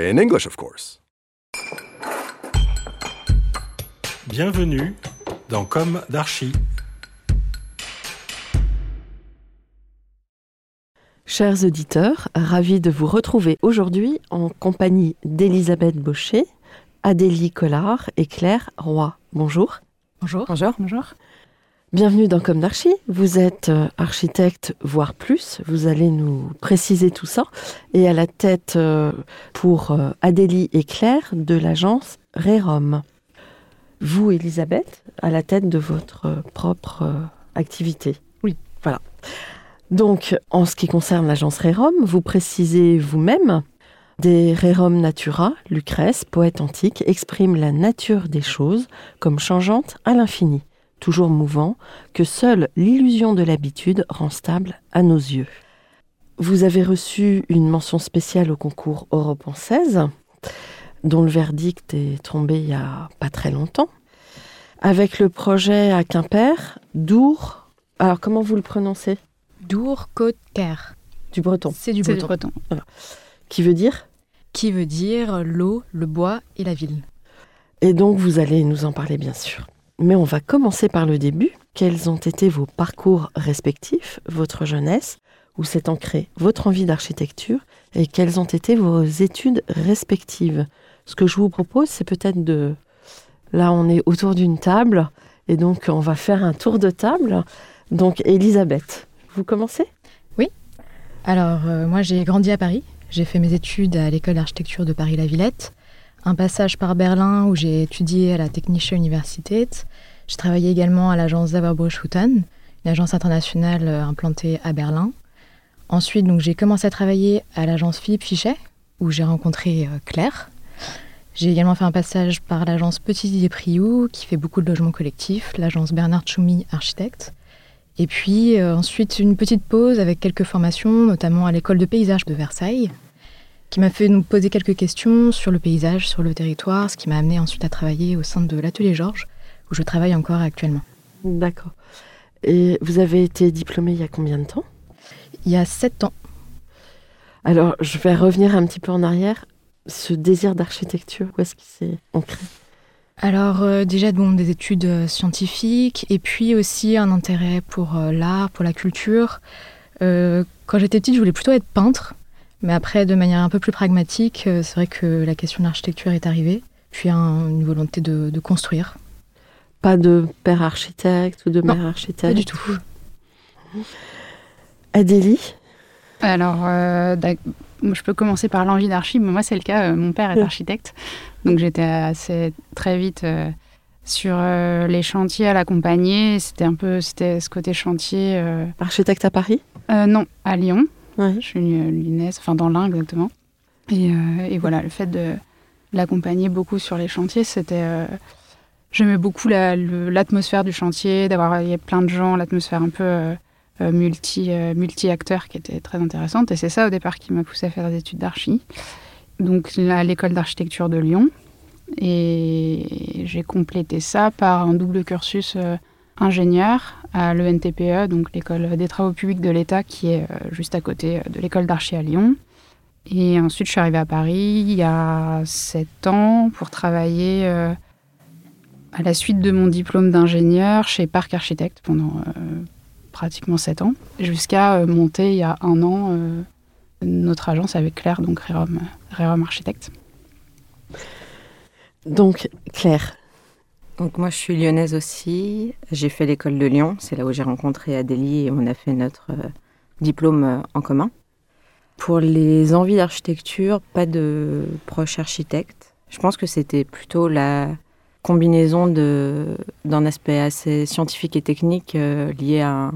In English, of course. Bienvenue dans Comme d'Archi. Chers auditeurs, ravis de vous retrouver aujourd'hui en compagnie d'Elisabeth Baucher, Adélie Collard et Claire Roy. Bonjour. Bonjour. Bonjour. Bonjour. Bienvenue dans Comme d'Archi. Vous êtes euh, architecte, voire plus. Vous allez nous préciser tout ça. Et à la tête euh, pour euh, Adélie et Claire de l'agence Rerom. Vous, Elisabeth, à la tête de votre propre activité. Oui. Voilà. Donc, en ce qui concerne l'agence Rerom, vous précisez vous-même des Rerum Natura, Lucrèce, poète antique, exprime la nature des choses comme changeante à l'infini toujours mouvant, que seule l'illusion de l'habitude rend stable à nos yeux. Vous avez reçu une mention spéciale au concours Europe en 16, dont le verdict est tombé il y a pas très longtemps, avec le projet à Quimper, Dour. Alors, comment vous le prononcez? Dour, Côte, Caire. Du breton. C'est du C'est breton. du breton. Qui veut dire? Qui veut dire l'eau, le bois et la ville. Et donc, vous allez nous en parler, bien sûr. Mais on va commencer par le début. Quels ont été vos parcours respectifs, votre jeunesse, où s'est ancrée votre envie d'architecture, et quelles ont été vos études respectives? Ce que je vous propose, c'est peut-être de... Là, on est autour d'une table, et donc on va faire un tour de table. Donc, Elisabeth, vous commencez? Alors, euh, moi, j'ai grandi à Paris. J'ai fait mes études à l'école d'architecture de Paris-La Villette. Un passage par Berlin où j'ai étudié à la Technische Universität. J'ai travaillé également à l'agence Sauerbruch Hutten, une agence internationale euh, implantée à Berlin. Ensuite, j'ai commencé à travailler à l'agence Philippe Fichet, où j'ai rencontré euh, Claire. J'ai également fait un passage par l'agence Petit Didier Priou, qui fait beaucoup de logements collectifs, l'agence Bernard Tchoumi, architecte. Et puis euh, ensuite une petite pause avec quelques formations, notamment à l'école de paysage de Versailles, qui m'a fait nous poser quelques questions sur le paysage, sur le territoire, ce qui m'a amené ensuite à travailler au sein de l'atelier Georges, où je travaille encore actuellement. D'accord. Et vous avez été diplômée il y a combien de temps? Il y a sept ans, Alors, je vais revenir un petit peu en arrière. Ce désir d'architecture, où est-ce qu'il s'est ancré? Alors euh, déjà bon, des études euh, scientifiques et puis aussi un intérêt pour euh, l'art, pour la culture. Quand j'étais petite, je voulais plutôt être peintre, mais après de manière un peu plus pragmatique, euh, c'est vrai que la question de l'architecture est arrivée, puis un- une volonté de, de construire. Pas de père architecte ou de Non, mère architecte Pas du tout. Adélie Alors, euh, je peux commencer par l'envie d'archi, mais moi, c'est le cas. euh, mon père est architecte. Donc, j'étais assez très vite euh, sur euh, les chantiers à l'accompagner. C'était un peu c'était ce côté chantier. euh, Architecte à Paris? Euh, non, à Lyon. Je suis euh, lyonnaise, enfin dans l'Ain exactement. Et, euh, et voilà, le fait de l'accompagner beaucoup sur les chantiers, c'était. euh, J'aimais beaucoup l'atmosphère du chantier, d'avoir plein de gens, l'atmosphère un peu multi, euh, multi-acteurs qui était très intéressante. Et c'est ça au départ qui m'a poussé à faire des études d'archi. Donc à l'école d'architecture de Lyon. Et j'ai complété ça par un double cursus ingénieur à l'ENTPE, donc l'école des travaux publics de l'État qui est euh, juste à côté euh, de l'école d'archi à Lyon. Et ensuite, je suis arrivée à Paris il y a sept ans pour travailler euh, à la suite de mon diplôme d'ingénieur chez Parc Architecte pendant pratiquement sept ans, jusqu'à monter il y a un an notre agence avec Claire, donc Rérom Architecte. Donc, Claire. Donc moi, je suis lyonnaise aussi. J'ai fait l'école de Lyon. C'est là où j'ai rencontré Adélie et on a fait notre euh, diplôme euh, en commun. Pour les envies d'architecture, pas de proche architecte. Je pense que c'était plutôt la combinaison d'un aspect assez scientifique et technique euh, lié à un,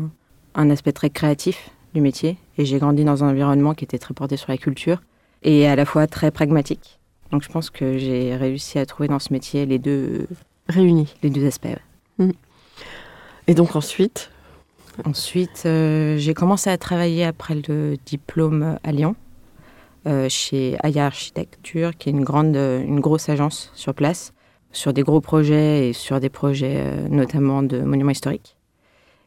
un aspect très créatif du métier. Et j'ai grandi dans un environnement qui était très porté sur la culture et à la fois très pragmatique. Donc je pense que j'ai réussi à trouver dans ce métier les deux réunis, les deux aspects. Mm. Et donc ensuite Ensuite, euh, j'ai commencé à travailler après le diplôme à Lyon, euh, chez Aya Architecture, qui est une grande, une grosse agence sur place, sur des gros projets et sur des projets euh, notamment de monuments historiques.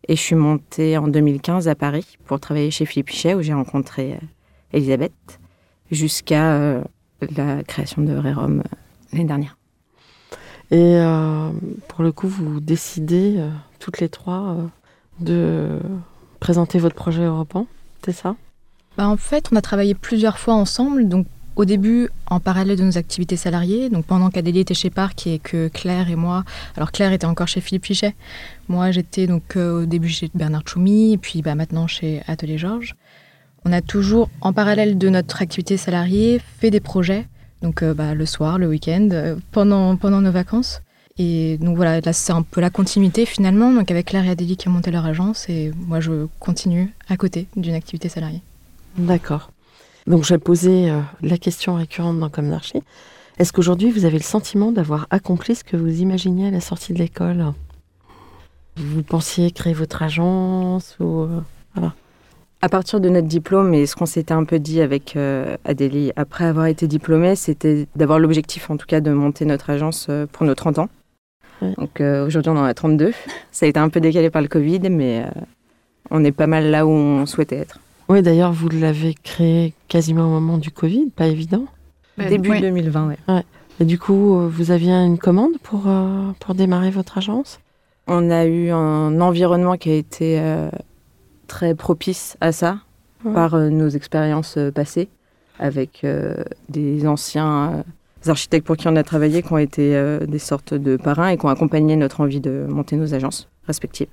Et je suis montée en 2015 à Paris pour travailler chez Philippe Pichet, où j'ai rencontré Elisabeth, jusqu'à la création de Rérom euh, l'année dernière. Et euh, pour le coup, vous décidez euh, toutes les trois euh, de présenter votre projet européen, c'est ça? Bah, en fait, on a travaillé plusieurs fois ensemble. Donc, au début, en parallèle de nos activités salariées, donc pendant qu'Adélie était chez Parc et que Claire et moi, alors Claire était encore chez Philippe Fichet, moi j'étais donc au début chez Bernard Choumi, et puis bah, maintenant chez Atelier Georges. On a toujours, en parallèle de notre activité salariée, fait des projets, donc euh, bah, le soir, le week-end, euh, pendant, pendant nos vacances. Et donc voilà, là c'est un peu la continuité finalement, donc avec Claire et Adélie qui ont monté leur agence, et moi je continue à côté d'une activité salariée. D'accord. Donc j'ai posé euh, la question récurrente dans Comme d'Archie. Est-ce qu'aujourd'hui vous avez le sentiment d'avoir accompli ce que vous imaginiez à la sortie de l'école? Vous pensiez créer votre agence ou euh. À partir de notre diplôme et ce qu'on s'était un peu dit avec euh, Adélie après avoir été diplômée, c'était d'avoir l'objectif en tout cas de monter notre agence euh, pour nos 30 ans. Ouais. Donc euh, aujourd'hui on en a 32. Ça a été un peu décalé par le Covid, mais euh, on est pas mal là où on souhaitait être. Oui, d'ailleurs, vous l'avez créé quasiment au moment du Covid, pas évident. Début oui. 2020, ouais. Et du coup, vous aviez une commande pour, euh, pour démarrer votre agence? On a eu un environnement qui a été euh, très propice à ça par euh, nos expériences euh, passées avec euh, des anciens euh, architectes pour qui on a travaillé qui ont été euh, des sortes de parrains et qui ont accompagné notre envie de monter nos agences respectives.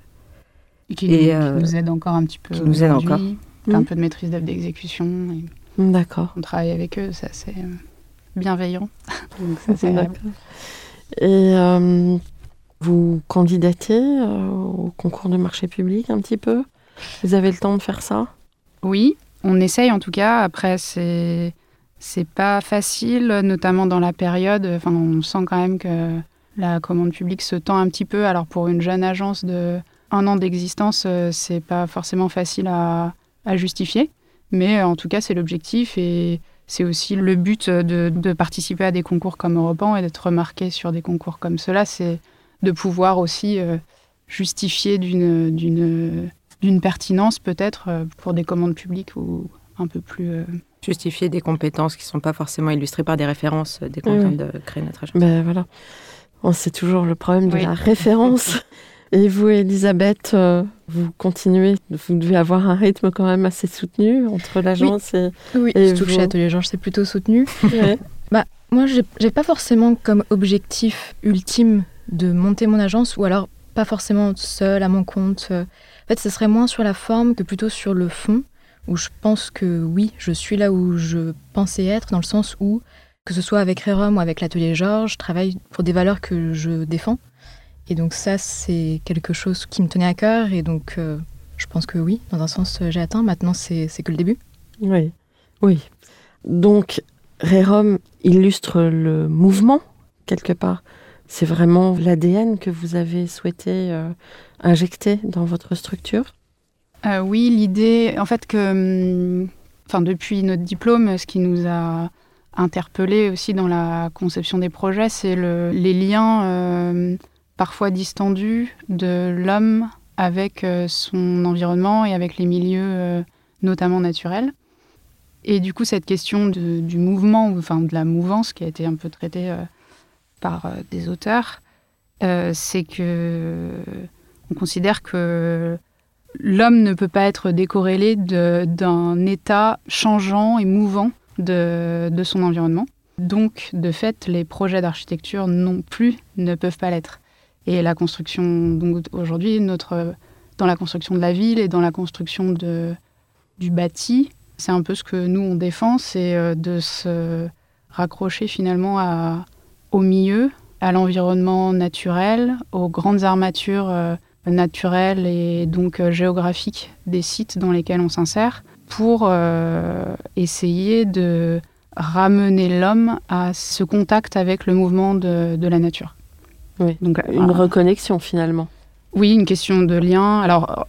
Et qui, Et, nous, euh, qui nous aide encore un petit peu. qui nous aide aujourd'hui. encore. Un Mhm. peu de maîtrise d'œuvre d'exécution. et D'accord. On travaille avec eux, c'est assez euh, bienveillant. Donc ça, c'est. Et euh, vous candidatez euh, au concours de marché public un petit peu? Vous avez le temps de faire ça? Oui, on essaye en tout cas. Après, c'est c'est pas facile, notamment dans la période. Enfin, on sent quand même que la commande publique se tend un petit peu. Alors pour une jeune agence de un an d'existence, euh, c'est pas forcément facile à, à justifier. Mais euh, en tout cas, c'est l'objectif et c'est aussi le but de, de participer à des concours comme Europan et d'être remarqué sur des concours comme cela. C'est de pouvoir aussi euh, justifier d'une d'une pertinence peut-être euh, pour des commandes publiques ou un peu plus. euh, Justifier des compétences qui ne sont pas forcément illustrées par des références euh, dès qu'on Oui, de créer notre agence. Ben voilà. C'est toujours le problème de Oui. la référence. Et vous, Elisabeth, euh, vous continuez, vous devez avoir un rythme quand même assez soutenu entre l'agence et... Oui, Et surtout que vous chez Atelier Georges, c'est plutôt soutenu. Ouais. Moi, j'ai j'ai pas forcément comme objectif ultime de monter mon agence, ou alors pas forcément seule à mon compte. En fait, ce serait moins sur la forme que plutôt sur le fond, où je pense que oui, je suis là où je pensais être, dans le sens où, que ce soit avec Rerum ou avec l'Atelier Georges, je travaille pour des valeurs que je défends. Et donc ça, c'est quelque chose qui me tenait à cœur, et donc euh, je pense que oui, dans un sens, j'ai atteint. Maintenant, c'est que le début. Oui, oui. Donc, Rerum illustre le mouvement, quelque part. C'est vraiment l'ADN que vous avez souhaité euh, injecter dans votre structure? Euh, oui, l'idée, en fait, que, hum, enfin, depuis notre diplôme, ce qui nous a interpellé aussi dans la conception des projets, c'est le- les liens euh, parfois distendus de l'homme avec son environnement et avec les milieux, notamment naturels. Et du coup, cette question du mouvement, ou enfin de la mouvance qui a été un peu traitée par euh, des auteurs, euh, c'est que on considère que l'homme ne peut pas être décorrélé d'un état changeant et mouvant de, son environnement. Donc, de fait, les projets d'architecture non plus ne peuvent pas l'être. Et la construction, donc aujourd'hui, notre dans la construction de la ville et dans la construction de, du bâti, c'est un peu ce que nous on défend, c'est euh, de se raccrocher finalement à, au milieu, à l'environnement naturel, aux grandes armatures euh, naturelles et donc euh, géographiques des sites dans lesquels on s'insère, pour essayer de ramener l'homme à ce contact avec le mouvement de, de la nature. Oui, donc une reconnexion finalement. Oui, une question de lien. Alors,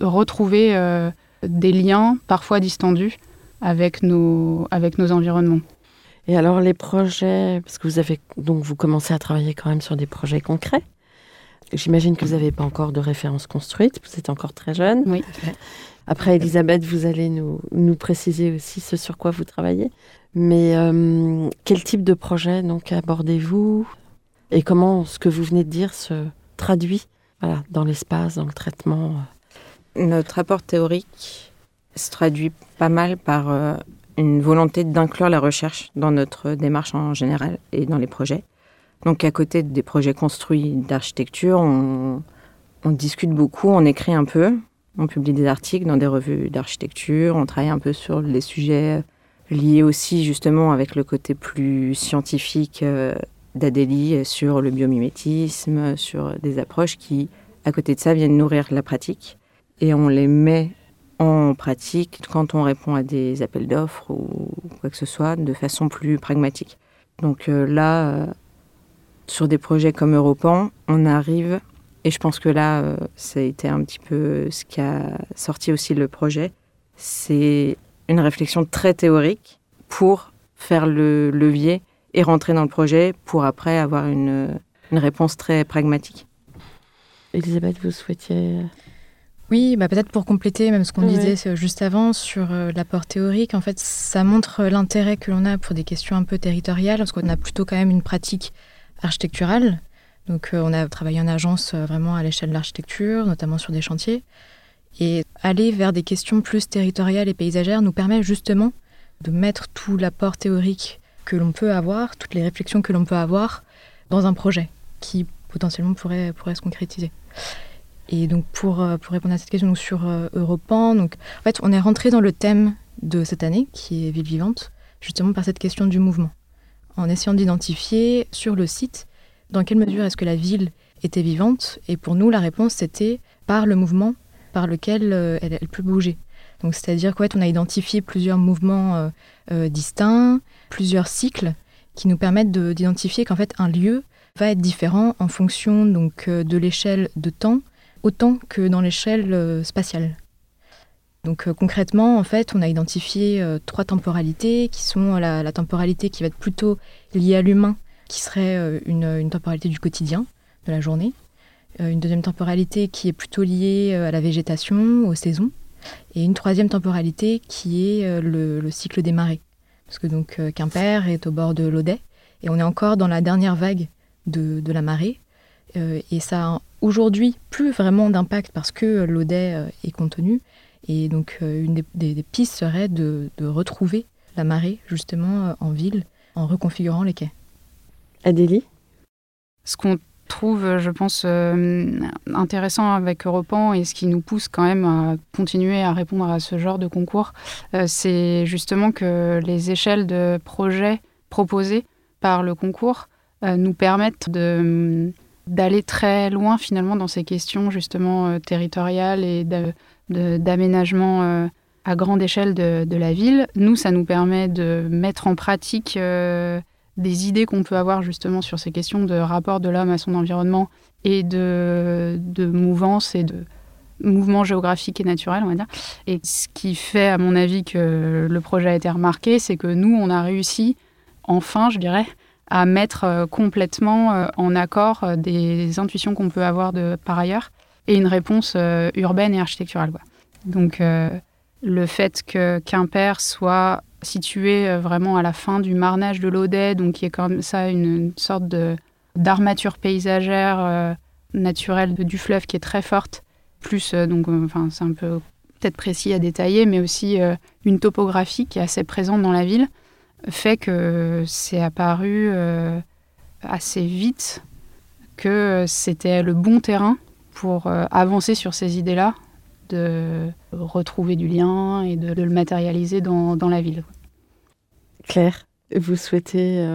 retrouver euh, des liens parfois distendus avec nos, avec nos environnements. Et alors les projets, parce que vous avez donc vous commencez à travailler quand même sur des projets concrets. J'imagine que vous n'avez pas encore de référence construite, vous êtes encore très jeune. Oui. Après, Elisabeth, vous allez nous, nous préciser aussi ce sur quoi vous travaillez. Mais euh, quel type de projet donc abordez-vous? Et comment ce que vous venez de dire se traduit voilà, dans l'espace, dans le traitement? Notre rapport théorique se traduit pas mal par euh, une volonté d'inclure la recherche dans notre démarche en général et dans les projets. Donc à côté des projets construits d'architecture, on, discute beaucoup, on écrit un peu, on publie des articles dans des revues d'architecture, on travaille un peu sur les sujets liés aussi justement avec le côté plus scientifique euh, d'Adélie sur le biomimétisme, sur des approches qui, à côté de ça, viennent nourrir la pratique. Et on les met en pratique quand on répond à des appels d'offres ou quoi que ce soit de façon plus pragmatique. Donc euh, là, euh, sur des projets comme Europan, on arrive, et je pense que là, euh, ça a été un petit peu ce qui a sorti aussi le projet, c'est une réflexion très théorique pour faire le levier et rentrer dans le projet pour après avoir une, une réponse très pragmatique. Elisabeth, vous souhaitiez oui, bah peut-être pour compléter même ce qu'on disait juste avant sur euh, l'apport théorique, en fait, ça montre l'intérêt que l'on a pour des questions un peu territoriales, parce qu'on a plutôt quand même une pratique architecturale. Donc, euh, on a travaillé en agence euh, vraiment à l'échelle de l'architecture, notamment sur des chantiers. Et aller vers des questions plus territoriales et paysagères nous permet justement de mettre tout l'apport théorique que l'on peut avoir, toutes les réflexions que l'on peut avoir dans un projet qui potentiellement pourrait, pourrait se concrétiser. Et donc pour, euh, pour répondre à cette question donc sur euh, Europan, donc en fait on est rentré dans le thème de cette année qui est ville vivante, justement par cette question du mouvement, en essayant d'identifier sur le site dans quelle mesure est-ce que la ville était vivante. Et pour nous la réponse c'était par le mouvement par lequel euh, elle, peut bouger. Donc c'est-à-dire qu'en fait on a identifié plusieurs mouvements distincts, plusieurs cycles qui nous permettent d'identifier qu'en fait un lieu va être différent en fonction donc de l'échelle de temps autant que dans l'échelle euh, spatiale. Donc euh, concrètement, en fait, on a identifié euh, trois temporalités qui sont la, temporalité qui va être plutôt liée à l'humain, qui serait une, temporalité du quotidien, de la journée. une deuxième temporalité qui est plutôt liée à la végétation, aux saisons. Et une troisième temporalité qui est le, cycle des marées. Parce que donc Quimper est au bord de l'Audet et on est encore dans la dernière vague de, de la marée. Et ça aujourd'hui plus vraiment d'impact parce que l'Audet euh, est contenu. Et donc, euh, une des, pistes serait de, retrouver la marée, justement, euh, en ville, en reconfigurant les quais. Adélie? Ce qu'on trouve, je pense, intéressant avec Europan et ce qui nous pousse quand même à continuer à répondre à ce genre de concours, c'est justement que les échelles de projets proposés par le concours nous permettent de d'aller très loin finalement dans ces questions justement euh, territoriales et d'aménagement euh, à grande échelle de, la ville. Nous, ça nous permet de mettre en pratique euh, des idées qu'on peut avoir justement sur ces questions de rapport de l'homme à son environnement et de, de mouvance et de mouvement géographique et naturel, on va dire. Et ce qui fait, à mon avis, que le projet a été remarqué, c'est que nous, on a réussi, enfin, je dirais, à mettre euh, complètement euh, en accord euh, des intuitions qu'on peut avoir de par ailleurs et une réponse urbaine et architecturale. Donc le fait que Quimper soit situé vraiment à la fin du marnage de l'Audet, donc qui est comme ça une, sorte de d'armature paysagère naturelle du fleuve qui est très forte plus, donc, enfin, c'est un peu peut-être précis à détailler, mais aussi une topographie qui est assez présente dans la ville, fait que c'est apparu assez vite que c'était le bon terrain pour avancer sur ces idées-là, de retrouver du lien et de, le matérialiser dans, dans, la ville. Claire, vous souhaitez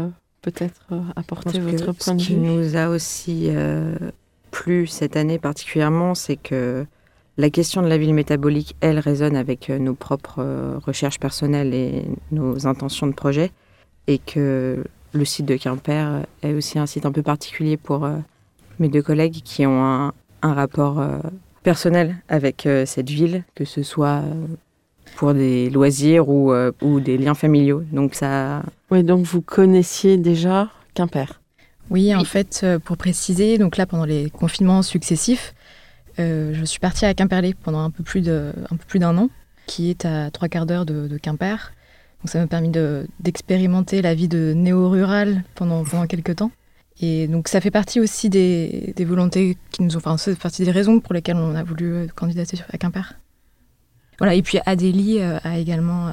peut-être euh, apporter votre point de vue? Ce qui nous a aussi euh, plu cette année particulièrement, c'est que la question de la ville métabolique, elle, résonne avec euh, nos propres recherches personnelles et nos intentions de projet, et que le site de Quimper est aussi un site un peu particulier pour mes deux collègues qui ont un, un rapport personnel avec cette ville, que ce soit pour des loisirs ou, ou des liens familiaux. Donc ça oui, donc vous connaissiez déjà Quimper? Oui, en fait, euh, pour préciser, donc là, pendant les confinements successifs, euh, je suis partie à Quimperlé pendant un peu plus d'un an, qui est à trois quarts d'heure de, Quimper. Donc ça m'a permis d'expérimenter la vie de néo-rural pendant, quelques temps. Et donc ça fait partie aussi des, volontés qui nous ont, enfin, c'est partie des raisons pour lesquelles on a voulu euh, candidater à Quimper. Voilà, et puis Adélie a également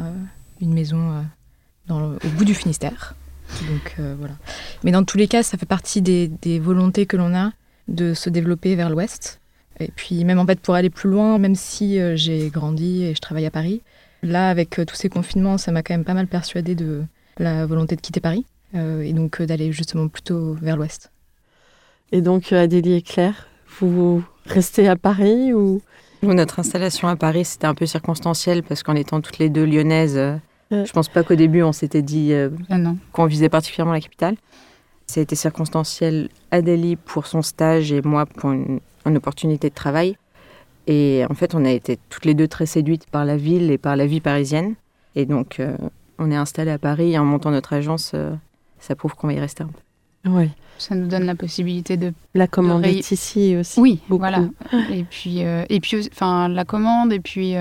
une maison au bout du Finistère. Donc euh, voilà. Mais dans tous les cas, ça fait partie des, volontés que l'on a de se développer vers l'ouest. Et puis même en fait pour aller plus loin, même si euh, j'ai grandi et je travaille à Paris, là avec euh, tous ces confinements, ça m'a quand même pas mal persuadé de la volonté de quitter Paris et donc d'aller justement plutôt vers l'ouest. Et donc Adélie et Claire, vous restez à Paris ou? Notre installation à Paris, c'était un peu circonstanciel parce qu'en étant toutes les deux lyonnaises, je pense pas qu'au début on s'était dit euh, ah qu'on visait particulièrement la capitale. Ça a été circonstanciel Adélie pour son stage et moi pour une, opportunité de travail. Et en fait, on a été toutes les deux très séduites par la ville et par la vie parisienne. Et donc, euh, on est installé à Paris et en montant notre agence, euh, ça prouve qu'on va y rester un peu. Oui. Ça nous donne la possibilité de. La commande est ici aussi. Oui, voilà. Et puis, et puis, enfin, la commande et puis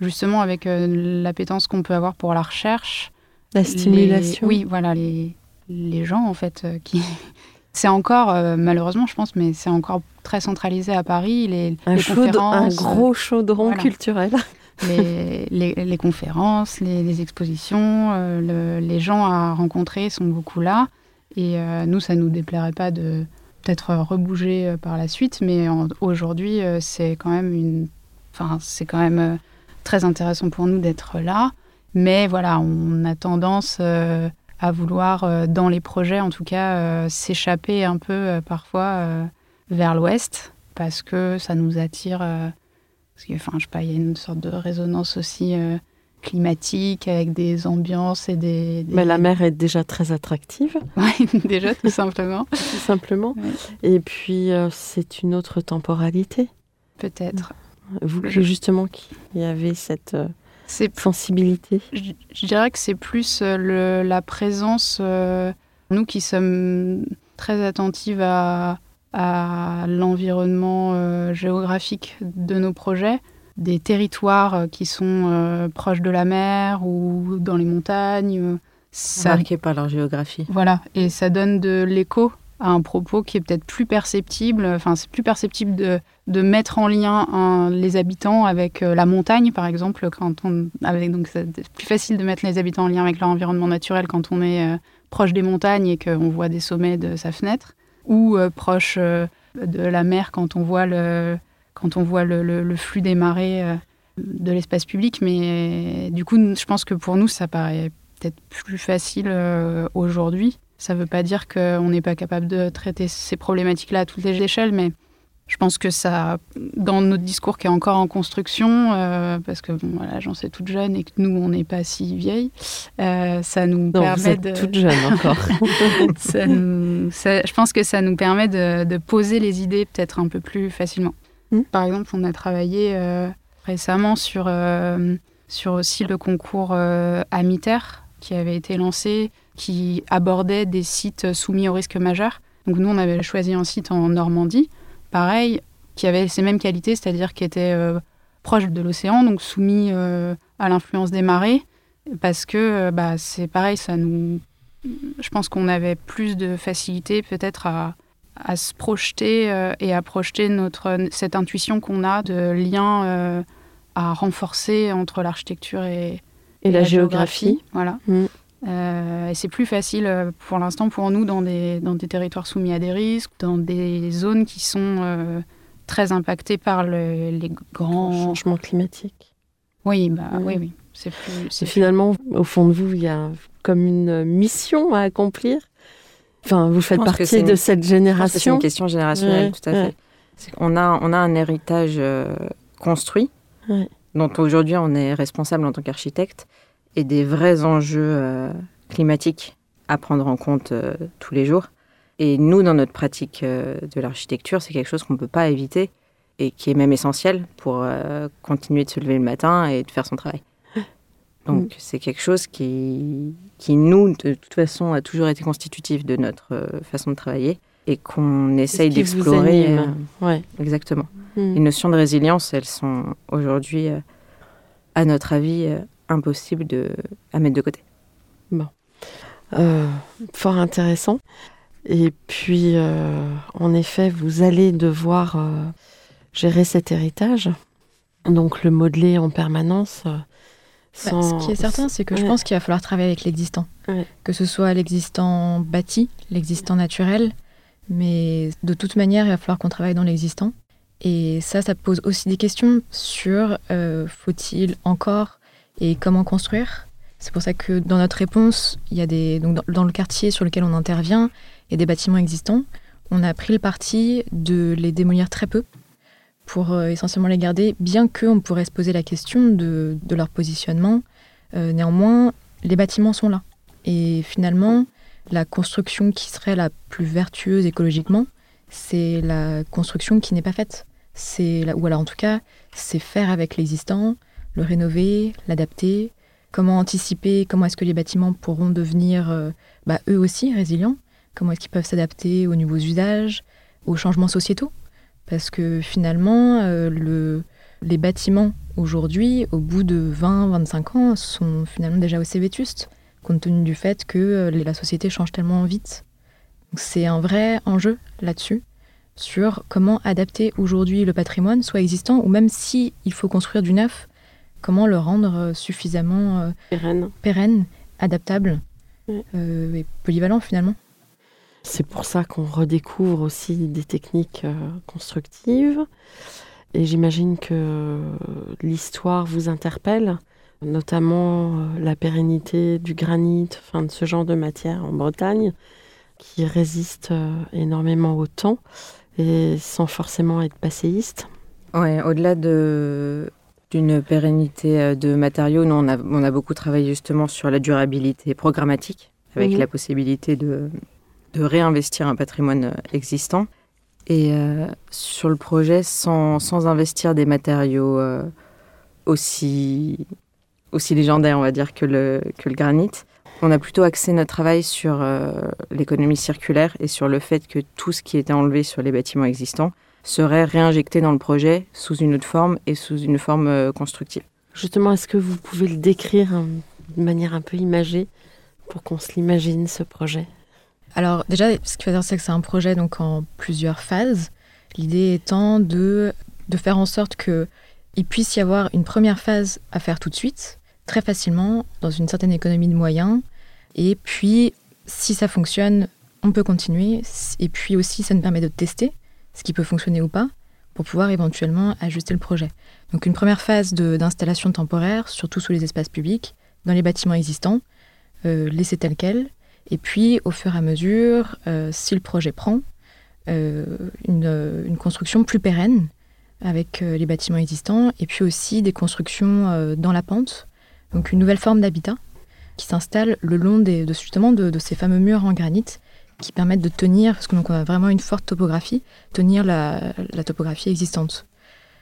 justement avec euh, l'appétence qu'on peut avoir pour la recherche. La stimulation. oui, voilà, les, les gens, en fait, euh, qui. C'est encore, euh, malheureusement, je pense, mais c'est encore très centralisé à Paris. Les, un, un gros chaudron culturel. Les, les, conférences, les, expositions, les gens à rencontrer sont beaucoup là. Et nous, ça ne nous déplairait pas de peut-être rebouger par la suite, mais aujourd'hui, c'est quand même une. Enfin, c'est quand même très intéressant pour nous d'être là. Mais voilà, on a tendance euh, à vouloir, euh, dans les projets en tout cas, euh, s'échapper un peu parfois vers l'ouest parce que ça nous attire. parce que, enfin, je sais pas, il y a une sorte de résonance aussi climatique avec des ambiances et des, Mais la mer est déjà très attractive. Oui, déjà, tout simplement. tout simplement. Et puis, c'est une autre temporalité. Peut-être. Vous, justement, qui y avait cette euh, sensibilité je, dirais que c'est plus euh, la présence, euh, nous qui sommes très attentives à, l'environnement géographique de nos projets, des territoires qui sont proches de la mer ou dans les montagnes. Ça, Marqués par leur géographie. Voilà, et ça donne de l'écho à un propos qui est peut-être plus perceptible. Enfin, c'est plus perceptible de, de mettre en lien les habitants avec euh, la montagne, par exemple, quand on avec donc c'est plus facile de mettre les habitants en lien avec leur environnement naturel quand on est euh, proche des montagnes et qu'on voit des sommets de sa fenêtre, ou euh, proche de la mer quand on voit le quand on voit le, flux des marées de l'espace public. Mais du coup, je pense que pour nous, ça paraît peut-être plus facile aujourd'hui ça ne veut pas dire qu'on n'est pas capable de traiter ces problématiques-là à toutes les échelles, mais je pense que ça, dans notre discours qui est encore en construction, euh, parce que bon, voilà, j'en sais toute jeune et que nous, on n'est pas si vieille, euh, ça nous permet vous êtes de. toute jeune encore. je pense que ça nous permet de, poser les idées peut-être un peu plus facilement. Hmm. Par exemple, on a travaillé euh, récemment sur, sur aussi le concours Amiter qui avait été lancé qui abordait des sites soumis au risque majeur. Donc nous, on avait choisi un site en Normandie, pareil, qui avait ces mêmes qualités, c'est-à-dire qui était euh, proche de l'océan, donc soumis euh, à l'influence des marées, parce que euh, bah, c'est pareil, ça nous... Je pense qu'on avait plus de facilité peut-être à à se projeter et à projeter notre, cette intuition qu'on a de lien à renforcer entre l'architecture et, Et la géographie. Voilà. Mm. Euh, et c'est plus facile euh, pour l'instant pour nous dans des, dans des territoires soumis à des risques, dans des zones qui sont euh, très impactées par le- les grands. Changement climatique. Oui, bah, oui, oui. C'est plus. Et c'est finalement, au fond de vous, il y a comme une mission à accomplir? Enfin, vous faites partie une- de cette que C'est génération. une question générationnelle, Ouais, tout à ouais. fait. Qu'on a, on a un héritage euh, construit, Ouais. dont aujourd'hui on est responsable en tant qu'architecte, et des vrais enjeux euh, climatiques à prendre en compte euh, tous les jours. Et nous, dans notre pratique euh, de l'architecture, c'est quelque chose qu'on ne peut pas éviter et qui est même essentiel pour continuer de se lever le matin et de faire son travail. Donc Mm. c'est quelque chose qui, qui, nous, de toute façon, a toujours été constitutif de notre façon de travailler et qu'on essaye d'explorer. Ouais. exactement. Mm. Les notions de résilience, elles sont aujourd'hui, à notre avis, impossibles de, à mettre de côté. Euh, fort intéressant. Et puis, euh, en effet, vous allez devoir euh, gérer cet héritage, donc le modeler en permanence. euh, Bah, ce qui est certain, c'est que je pense qu'il va falloir travailler avec l'existant. Ouais. Que ce soit l'existant bâti, l'existant naturel, mais de toute manière, il va falloir qu'on travaille dans l'existant. Et ça, ça pose aussi des questions sur euh, faut-il encore et comment construire. C'est pour ça que dans notre réponse, il y a des donc dans, le quartier sur lequel on intervient, il y a des bâtiments existants. On a pris le parti de les démolir très peu pour euh, essentiellement les garder, bien qu'on pourrait se poser la question de, leur positionnement. Euh, néanmoins, les bâtiments sont là. Et finalement, la construction qui serait la plus vertueuse écologiquement, c'est la construction qui n'est pas faite. C'est ou alors en tout cas, c'est faire avec l'existant, le rénover, l'adapter? Comment anticiper? Comment est-ce que les bâtiments pourront devenir euh, bah, eux aussi résilients? Comment est-ce qu'ils peuvent s'adapter aux nouveaux usages, aux changements sociétaux? Parce que finalement, euh, le, les bâtiments aujourd'hui, au bout de 20-25 ans, sont finalement déjà assez vétustes, compte tenu du fait que euh, la société change tellement vite. C'est un vrai enjeu là-dessus, sur comment adapter aujourd'hui le patrimoine, soit existant, ou même si il faut construire du neuf, comment le rendre euh, suffisamment euh, pérenne. pérenne, adaptable Ouais. euh, et polyvalent finalement. C'est pour ça qu'on redécouvre aussi des techniques euh, constructives. Et j'imagine que l'histoire vous interpelle, notamment la pérennité du granit, enfin de ce genre de matière en Bretagne, qui résiste énormément au temps et sans forcément être passéiste. Ouais, au-delà de d'une pérennité euh, de matériaux, nous on a, on a beaucoup travaillé justement sur la durabilité programmatique, avec Mhm. la possibilité de, de réinvestir un patrimoine euh, existant. Et euh, sur le projet, sans, sans investir des matériaux euh, aussi, aussi légendaires, on va dire, que le, que le granit, on a plutôt axé notre travail sur euh, l'économie circulaire et sur le fait que tout ce qui était enlevé sur les bâtiments existants serait réinjecté dans le projet sous une autre forme et sous une forme euh, constructive. Justement, est-ce que vous pouvez le décrire hein, de manière un peu imagée pour qu'on se l'imagine, ce projet? Alors déjà, ce qu'il faut dire, c'est que c'est un projet donc en plusieurs phases. L'idée étant de, de faire en sorte qu'il puisse y avoir une première phase à faire tout de suite, très facilement, dans une certaine économie de moyens. Et puis, si ça fonctionne, on peut continuer. Et puis aussi, ça nous permet de tester ce qui peut fonctionner ou pas pour pouvoir éventuellement ajuster le projet. Donc une première phase d'installation temporaire, surtout sous les espaces publics, dans les bâtiments existants, euh, laisser tel quel, et puis, au fur et à mesure, euh, si le projet prend, euh, une, euh, une construction plus pérenne avec les bâtiments existants, et puis aussi des constructions dans la pente, donc une nouvelle forme d'habitat qui s'installe le long des, de, justement de ces fameux murs en granit qui permettent de tenir, parce que donc on a vraiment une forte topographie, tenir la, topographie existante.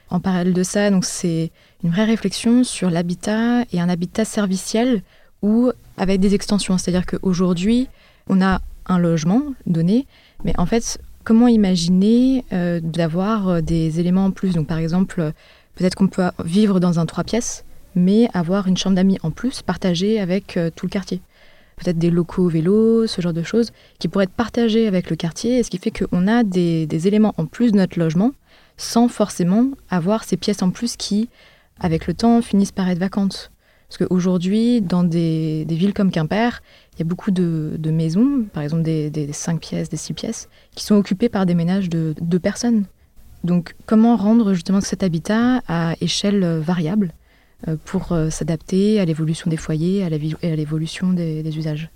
En parallèle de ça, donc c'est une vraie réflexion sur l'habitat et un habitat serviciel ou avec des extensions. C'est-à-dire qu'aujourd'hui, on a un logement donné, mais en fait, comment imaginer euh, d'avoir euh, des éléments en plus? Donc par exemple, peut-être qu'on peut vivre dans un trois pièces, mais avoir une chambre d'amis en plus partagée avec euh, tout le quartier. Peut-être des locaux vélos, ce genre de choses, qui pourraient être partagés avec le quartier, et ce qui fait qu'on a des, éléments en plus de notre logement, sans forcément avoir ces pièces en plus qui, avec le temps, finissent par être vacantes. Parce qu'aujourd'hui, dans des, villes comme Quimper, il y a beaucoup de, maisons, par exemple des, des 5 pièces, des 6 pièces, qui sont occupées par des ménages de deux personnes. Donc comment rendre justement cet habitat à échelle variable pour euh, s'adapter à l'évolution des foyers à la et à l'évolution des, des usages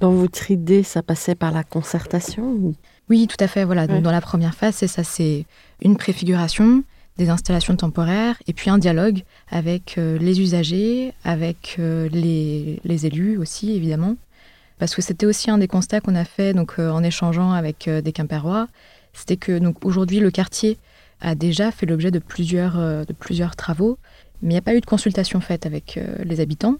Dans votre idée, ça passait par la concertation ou- Oui, tout à fait. Voilà. Donc, Ouais. dans la première phase, c'est ça, c'est une préfiguration, des installations temporaires, et puis un dialogue avec euh, les usagers, avec euh, les, les élus aussi, évidemment. Parce que c'était aussi un des constats qu'on a fait donc, euh, en échangeant avec euh, des Quimpérois. C'était que donc, aujourd'hui, le quartier a déjà fait l'objet de plusieurs, euh, de plusieurs travaux, mais il n'y a pas eu de consultation faite avec euh, les habitants.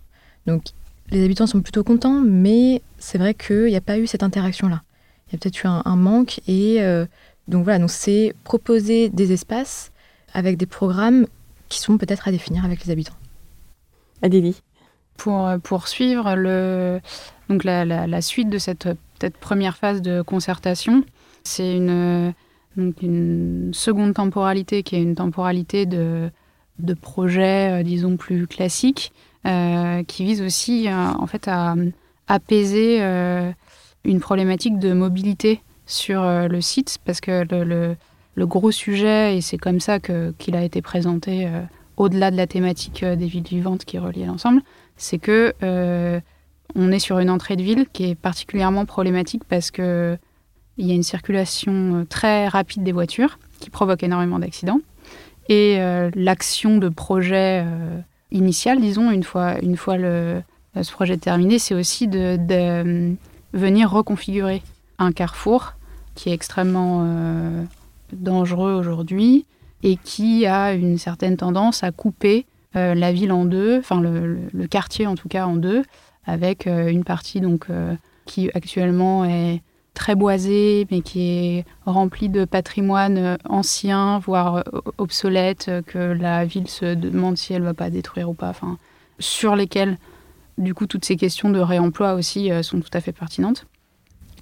Donc, les habitants sont plutôt contents, mais c'est vrai qu'il n'y a pas eu cette interaction-là. Il y a peut-être eu un, un manque et euh, donc voilà, donc c'est proposer des espaces avec des programmes qui sont peut-être à définir avec les habitants. Adélie pour euh, poursuivre le, donc la, la- la suite de cette peut-être première phase de concertation. C'est une, donc une seconde temporalité qui est une temporalité de, de projet, euh, disons, plus classique, euh, qui vise aussi euh, en fait à apaiser une problématique de mobilité sur le site, parce que le, gros sujet, et c'est comme ça qu'il a été présenté au-delà de la thématique des villes vivantes qui reliait l'ensemble, c'est que on est sur une entrée de ville qui est particulièrement problématique parce que il y a une circulation très rapide des voitures qui provoque énormément d'accidents et euh, l'action de projet euh, initial, disons, une fois, une fois le, ce projet terminé, c'est aussi de, euh, venir reconfigurer un carrefour qui est extrêmement euh, dangereux aujourd'hui et qui a une certaine tendance à couper euh, la ville en deux, enfin le, le- quartier en tout cas en deux, avec euh, une partie donc euh, qui actuellement est très boisée, mais qui est remplie de patrimoine euh, ancien, voire euh, obsolète, euh, que la ville se demande si elle va pas détruire ou pas, enfin sur lesquels du coup toutes ces questions de réemploi aussi sont tout à fait pertinentes.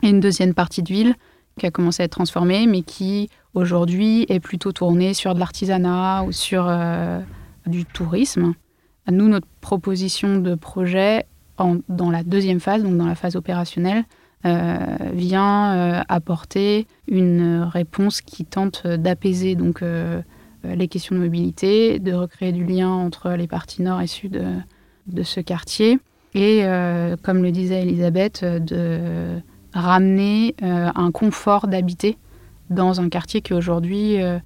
Et une deuxième partie de ville qui a commencé à être transformée, mais qui aujourd'hui est plutôt tournée sur de l'artisanat ou sur du tourisme. Nous, notre proposition de projet dans la deuxième phase, donc dans la phase opérationnelle, vient euh, apporter une réponse qui tente d'apaiser donc euh, euh, les questions de mobilité, de recréer du lien entre les parties nord et sud euh, de ce quartier, et euh, comme le disait Elisabeth, euh, de ramener euh, un confort d'habiter dans un quartier qui aujourd'hui euh,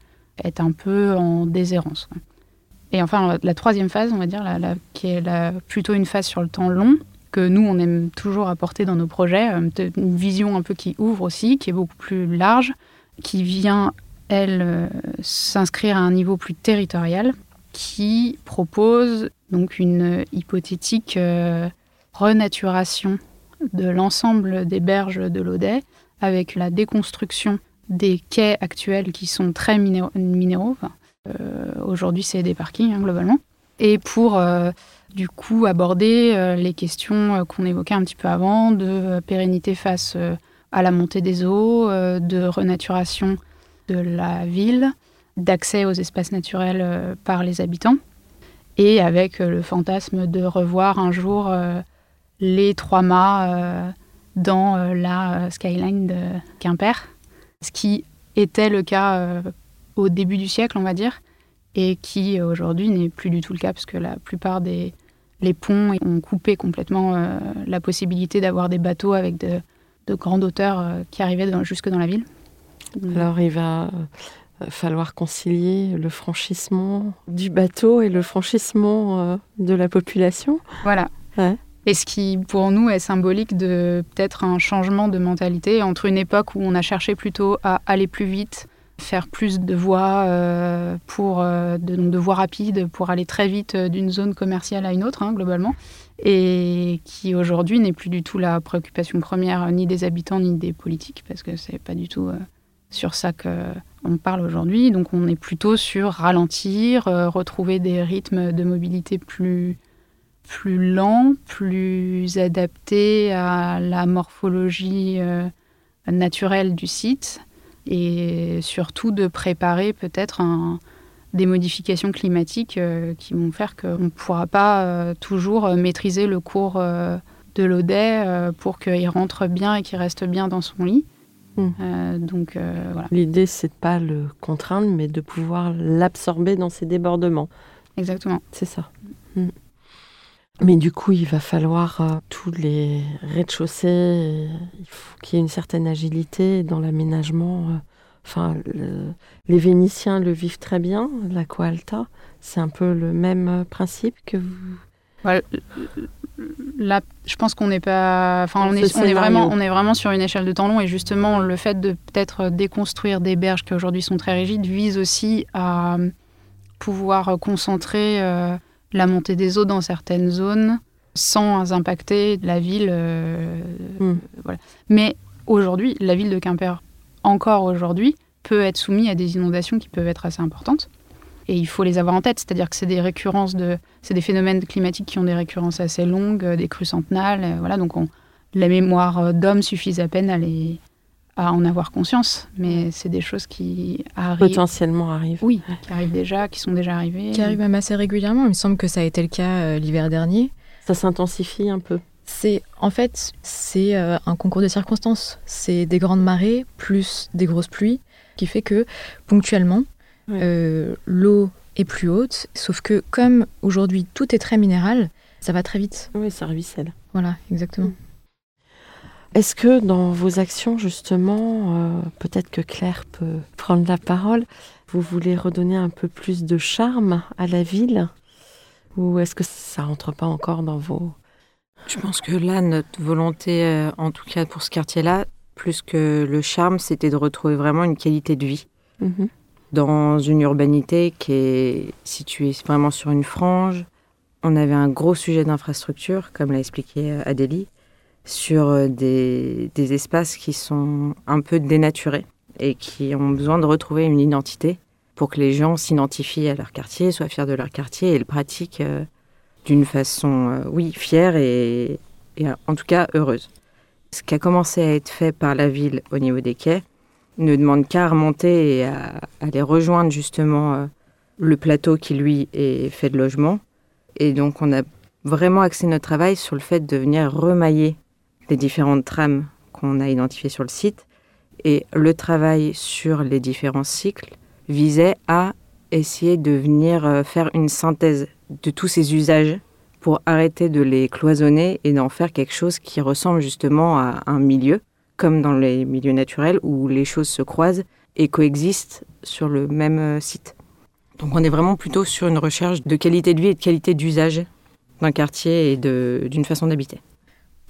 est un peu en déshérence. Et enfin, la, troisième phase, on va dire, qui est plutôt une phase sur le temps long, que nous, on aime toujours apporter dans nos projets, euh, une vision un peu qui ouvre aussi, qui est beaucoup plus large, qui vient, elle, euh, s'inscrire à un niveau plus territorial, qui propose donc une hypothétique euh, renaturation de l'ensemble des berges de l'Audet, avec la déconstruction des quais actuels qui sont très minéraux. Aujourd'hui, c'est des parkings, hein, globalement. Et pour, euh, du coup, aborder euh, les questions euh, qu'on évoquait un petit peu avant, de pérennité face à la montée des eaux, de renaturation de la ville, d'accès aux espaces naturels par les habitants, et avec le fantasme de revoir un jour les trois mâts dans la skyline de Quimper, ce qui était le cas au début du siècle, on va dire, et qui aujourd'hui n'est plus du tout le cas, parce que la plupart des les ponts ont coupé complètement euh, la possibilité d'avoir des bateaux avec de, de grandes hauteurs euh, qui arrivaient dans- jusque dans la ville. Alors il va euh, falloir concilier le franchissement du bateau et le franchissement euh, de la population. Voilà. Ouais. Et ce qui, pour nous, est symbolique de peut-être un changement de mentalité entre une époque où on a cherché plutôt à aller plus vite, faire plus de voies euh, pour euh, de, de voies rapides pour aller très vite euh, d'une zone commerciale à une autre, hein, globalement, et qui aujourd'hui n'est plus du tout la préoccupation première ni des habitants ni des politiques, parce que c'est pas du tout sur ça qu'on parle aujourd'hui. Donc on est plutôt sur ralentir, retrouver des rythmes de mobilité plus plus lent, plus adapté à la morphologie naturelle du site et surtout de préparer peut-être des modifications climatiques euh, qui vont faire qu'on ne pourra pas euh, toujours maîtriser le cours de l'Audet pour qu'il rentre bien et qu'il reste bien dans son lit. Hmm. donc voilà. L'idée, c'est de pas le contraindre, mais de pouvoir l'absorber dans ses débordements. Exactement. C'est ça. Hmm. Mais du coup, il va falloir euh, tous les rez-de-chaussée, euh, il faut qu'il y ait une certaine agilité dans l'aménagement. euh. Enfin, le- les Vénitiens le vivent très bien, l'Aqua Alta. C'est un peu le même principe que vous? Là, je pense qu'on n'est pas. Enfin, on est, on, est scénario. vraiment, on est vraiment sur une échelle de temps long et justement, le fait de peut-être déconstruire des berges qui aujourd'hui sont très rigides vise aussi à pouvoir concentrer euh, la montée des eaux dans certaines zones sans impacter la ville. euh, Hmm. voilà. Mais aujourd'hui, la ville de Quimper, encore aujourd'hui, peut être soumise à des inondations qui peuvent être assez importantes. Et il faut les avoir en tête, c'est-à-dire que c'est des récurrences de, c'est des phénomènes climatiques qui ont des récurrences assez longues, euh, des crues centenales, euh, voilà. Donc on, la mémoire d'homme suffit à peine à les, à en avoir conscience, mais c'est des choses qui arrivent, Potentiellement arrivent. oui, qui arrivent déjà, qui sont déjà arrivées. Qui arrive même assez régulièrement. Il me semble que ça a été le cas euh, l'hiver dernier. Ça s'intensifie un peu. C'est en fait c'est euh, un concours de circonstances. C'est des grandes marées plus des grosses pluies qui fait que ponctuellement Ouais. euh, l'eau est plus haute. Sauf que comme aujourd'hui tout est très minéral, ça va très vite. Oui, ça ruisselle. Voilà, exactement. Est-ce que dans vos actions, justement, euh, peut-être que Claire peut prendre la parole, vous voulez redonner un peu plus de charme à la ville Ou est-ce que ça rentre pas encore dans vos... Je pense que là, notre volonté, euh, en tout cas pour ce quartier-là, plus que le charme, c'était de retrouver vraiment une qualité de vie Mhm. dans une urbanité qui est située vraiment sur une frange. On avait un gros sujet d'infrastructure, comme l'a expliqué euh, Adélie, sur euh, des, espaces qui sont un peu dénaturés et qui ont besoin de retrouver une identité pour que les gens s'identifient à leur quartier, soient fiers de leur quartier et le pratiquent euh, d'une façon, euh, oui, fière et, en tout cas heureuse. Ce qui a commencé à être fait par la ville au niveau des quais ne demande qu'à remonter et à, à aller rejoindre justement le plateau qui lui est fait de logement. Et donc on a vraiment axé notre travail sur le fait de venir remailler les différentes trames qu'on a identifiées sur le site. Et le travail sur les différents cycles visait à essayer de venir euh, faire une synthèse de tous ces usages pour arrêter de les cloisonner et d'en faire quelque chose qui ressemble justement à un milieu, comme dans les milieux naturels où les choses se croisent et coexistent sur le même euh, site. Donc on est vraiment plutôt sur une recherche de qualité de vie et de qualité d'usage d'un quartier et d'une façon d'habiter.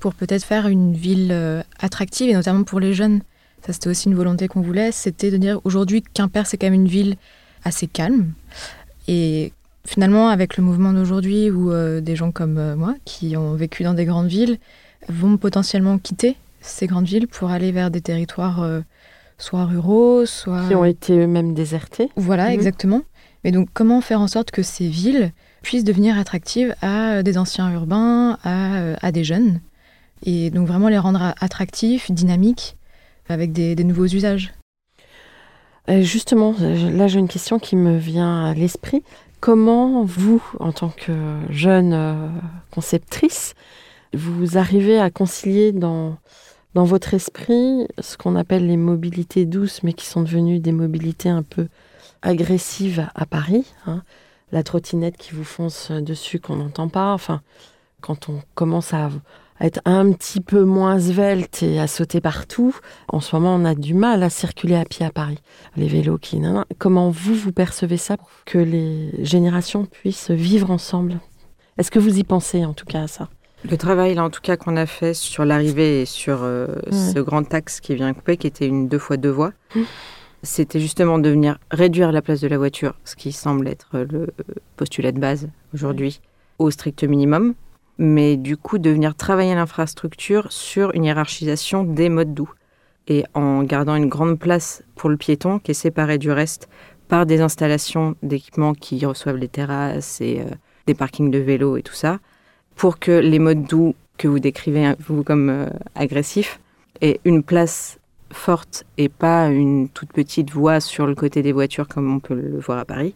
Pour peut-être faire une ville euh, attractive et notamment pour les jeunes. Ça c'était aussi une volonté qu'on voulait, c'était de dire aujourd'hui Quimper c'est quand même une ville assez calme et finalement avec le mouvement d'aujourd'hui où euh, des gens comme euh, moi qui ont vécu dans des grandes villes vont potentiellement quitter ces grandes villes pour aller vers des territoires euh, soit ruraux, soit Qui ont été eux-mêmes désertés Voilà, Mhm. exactement. Mais donc, comment faire en sorte que ces villes puissent devenir attractives à des anciens urbains, à, à des jeunes? Et donc, vraiment les rendre attractifs, dynamiques, avec des, nouveaux usages. Justement, là j'ai une question qui me vient à l'esprit. Comment vous, en tant que jeune euh, conceptrice, vous arrivez à concilier dans, dans votre esprit ce qu'on appelle les mobilités douces, mais qui sont devenues des mobilités un peu agressives à Paris hein. La trottinette qui vous fonce dessus qu'on n'entend pas. Enfin, quand on commence à être un petit peu moins svelte et à sauter partout, en ce moment on a du mal à circuler à pied à Paris. Les vélos qui... Comment vous, vous percevez ça pour que les générations puissent vivre ensemble? Est-ce que vous y pensez en tout cas à ça? Le travail, là, en tout cas, qu'on a fait sur l'arrivée et sur euh, Ouais. ce grand axe qui vient couper, qui était une deux fois deux voies, Mm. c'était justement de venir réduire la place de la voiture, ce qui semble être le postulat de base aujourd'hui, au strict minimum, mais du coup de venir travailler l'infrastructure sur une hiérarchisation des modes doux. Et en gardant une grande place pour le piéton qui est séparé du reste par des installations d'équipements qui reçoivent les terrasses et euh, des parkings de vélos et tout ça pour que les modes doux que vous décrivez vous comme euh, agressifs aient une place forte et pas une toute petite voie sur le côté des voitures comme on peut le voir à Paris,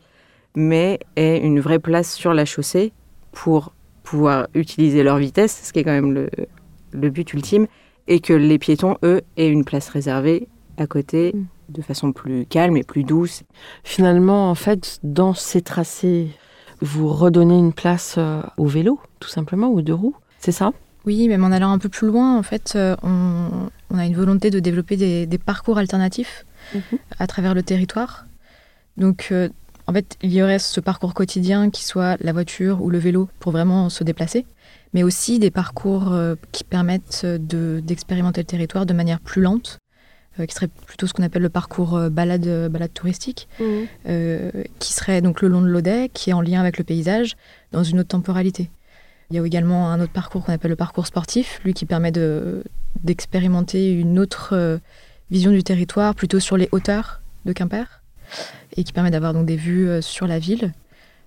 mais aient une vraie place sur la chaussée pour pouvoir utiliser leur vitesse, ce qui est quand même le, le but ultime, et que les piétons, eux, aient une place réservée à côté Mm. de façon plus calme et plus douce. Finalement, en fait, dans ces tracés, vous redonnez une place euh, au vélo, tout simplement, ou deux roues. C'est ça? Oui, même en allant un peu plus loin, en fait, euh, on, on a une volonté de développer des, des parcours alternatifs Mhm. à travers le territoire. Donc, euh, en fait, il y aurait ce parcours quotidien qui soit la voiture ou le vélo pour vraiment se déplacer, mais aussi des parcours euh, qui permettent de- d'expérimenter le territoire de manière plus lente, euh, qui serait plutôt ce qu'on appelle le parcours euh, balade, balade touristique, euh, qui serait donc le long de l'Audet, qui est en lien avec le paysage, dans une autre temporalité. Il y a également un autre parcours qu'on appelle le parcours sportif, lui qui permet de- d'expérimenter une autre vision du territoire, plutôt sur les hauteurs de Quimper, et qui permet d'avoir donc des vues euh, sur la ville.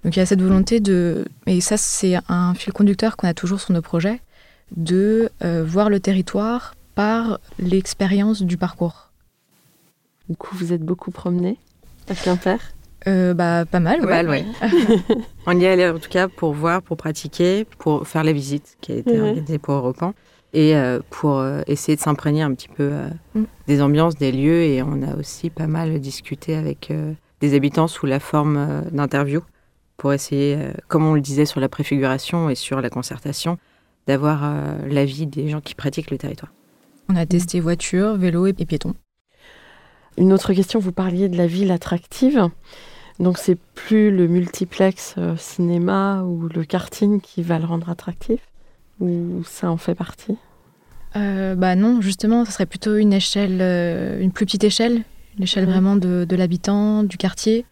Donc il y a cette volonté de, et ça c'est un fil conducteur qu'on a toujours sur nos projets, de euh, voir le territoire par l'expérience du parcours. Du coup, vous êtes beaucoup promené à Quimper? Euh, bah, pas mal, Pas ouais. mal, ouais. On y est allé en tout cas pour voir, pour pratiquer, pour faire les visites qui a été Ouais. organisée pour Europan et euh, pour euh, essayer de s'imprégner un petit peu euh, Mm. des ambiances, des lieux. Et on a aussi pas mal discuté avec euh, des habitants sous la forme euh, d'interviews pour essayer, euh, comme on le disait sur la préfiguration et sur la concertation, d'avoir euh, l'avis des gens qui pratiquent le territoire. On a testé voiture, vélo et, et piéton. Une autre question, vous parliez de la ville attractive. Donc, c'est plus le multiplex euh, cinéma ou le karting qui va le rendre attractif? Ou ça en fait partie Euh, bah non, justement, ce serait plutôt une échelle, euh, une plus petite échelle, une échelle vraiment de, de l'habitant, du quartier.